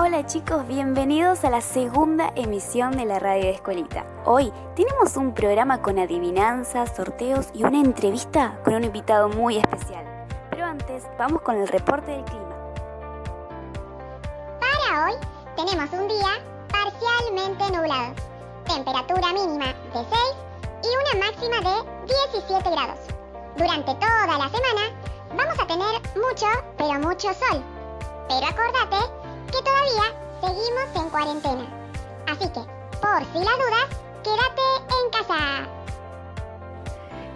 Hola chicos, bienvenidos a la segunda emisión de la radio de Escuelita. Hoy tenemos un programa con adivinanzas, sorteos y una entrevista con un invitado muy especial. Pero antes, vamos con el reporte del clima. Para hoy tenemos un día parcialmente nublado, temperatura mínima de 6 y una máxima de 17 grados. Durante toda la semana vamos a tener mucho, pero mucho sol. Pero acordate que todavía seguimos en cuarentena. Así que, por si las dudas, quédate en casa.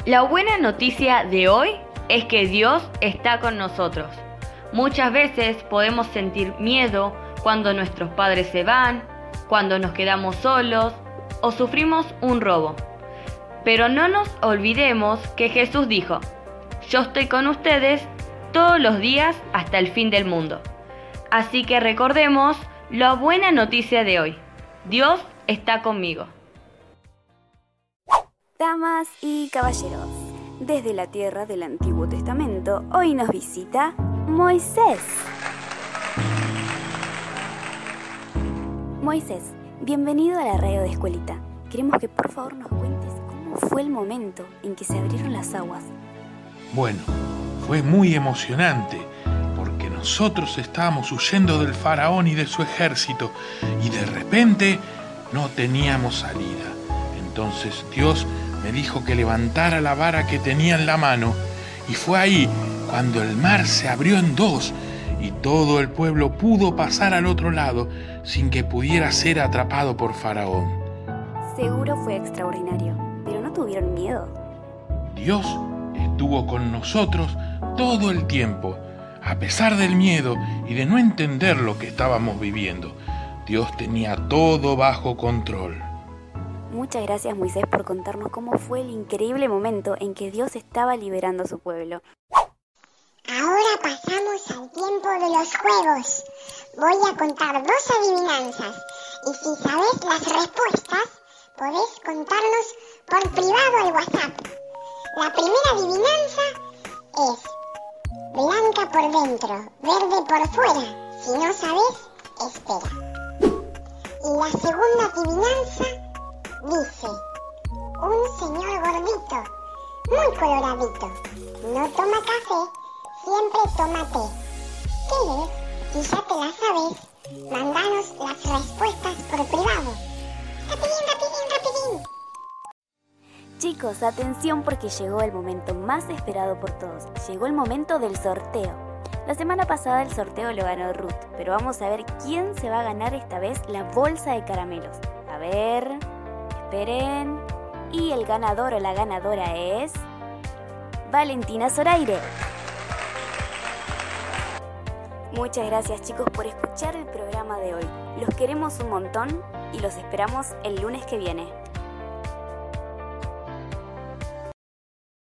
La buena noticia de hoy es que Dios está con nosotros. Muchas veces podemos sentir miedo cuando nuestros padres se van, cuando nos quedamos solos o sufrimos un robo. Pero no nos olvidemos que Jesús dijo, yo estoy con ustedes todos los días hasta el fin del mundo. Así que recordemos la buena noticia de hoy. Dios está conmigo. Damas y caballeros, desde la tierra del Antiguo Testamento, hoy nos visita Moisés. Moisés, bienvenido a la radio de Escuelita. Queremos que por favor nos cuentes cómo fue el momento en que se abrieron las aguas. Bueno, fue muy emocionante nosotros estábamos huyendo del faraón y de su ejército y de repente no teníamos salida. Entonces Dios me dijo que levantara la vara que tenía en la mano y fue ahí cuando el mar se abrió en dos y todo el pueblo pudo pasar al otro lado sin que pudiera ser atrapado por Faraón. Seguro fue extraordinario, pero no tuvieron miedo. Dios estuvo con nosotros todo el tiempo a pesar del miedo y de no entender lo que estábamos viviendo, Dios tenía todo bajo control. Muchas gracias Moisés por contarnos cómo fue el increíble momento en que Dios estaba liberando a su pueblo. Ahora pasamos al tiempo de los juegos. Voy a contar dos adivinanzas y si sabes las respuestas, podés contarnos por privado al WhatsApp. La primera adivinanza Por dentro, verde por fuera. Si no sabes, espera. Y la segunda adivinanza dice, un señor gordito, muy coloradito, no toma café, siempre toma té. ¿Qué es? Si ya te la sabes, mandanos las respuestas por privado. Chicos, atención porque llegó el momento más esperado por todos. Llegó el momento del sorteo. La semana pasada el sorteo lo ganó Ruth, pero vamos a ver quién se va a ganar esta vez la bolsa de caramelos. A ver, esperen. Y el ganador o la ganadora es... Valentina Zoraire. Muchas gracias chicos por escuchar el programa de hoy. Los queremos un montón y los esperamos el lunes que viene.